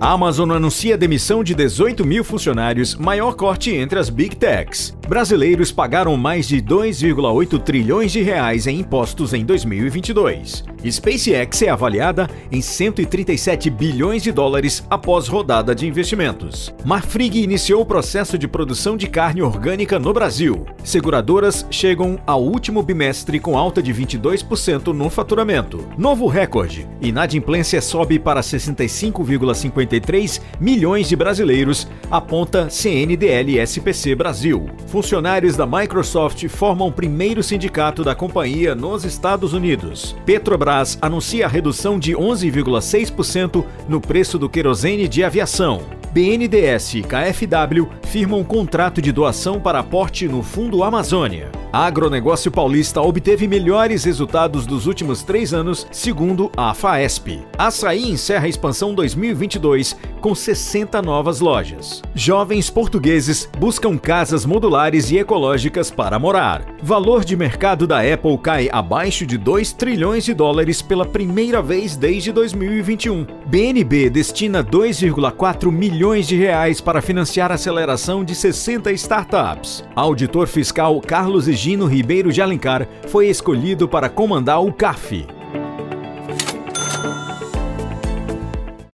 Amazon anuncia demissão de 18 mil funcionários, maior corte entre as Big Techs. Brasileiros pagaram mais de 2,8 trilhões de reais em impostos em 2022. SpaceX é avaliada em 137 bilhões de dólares após rodada de investimentos. Marfrig iniciou o processo de produção de carne orgânica no Brasil. Seguradoras chegam ao último bimestre com alta de 22% no faturamento. Novo recorde. Inadimplência sobe para 65,53 milhões de brasileiros, aponta CNDL-SPC Brasil. Funcionários da Microsoft formam o primeiro sindicato da companhia nos Estados Unidos. Petrobras anuncia a redução de 11,6% no preço do querosene de aviação. BNDES e KfW firmam um contrato de doação para aporte no Fundo Amazônia. Agronegócio paulista obteve melhores resultados dos últimos três anos, segundo a FAESP. Açaí encerra a expansão 2022 com 60 novas lojas. Jovens portugueses buscam casas modulares e ecológicas para morar. Valor de mercado da Apple cai abaixo de 2 trilhões de dólares pela primeira vez desde 2021. BNB destina 2,4 milhões de reais para financiar a aceleração de 60 startups. Auditor fiscal Carlos Egino Ribeiro de Alencar foi escolhido para comandar o CAF.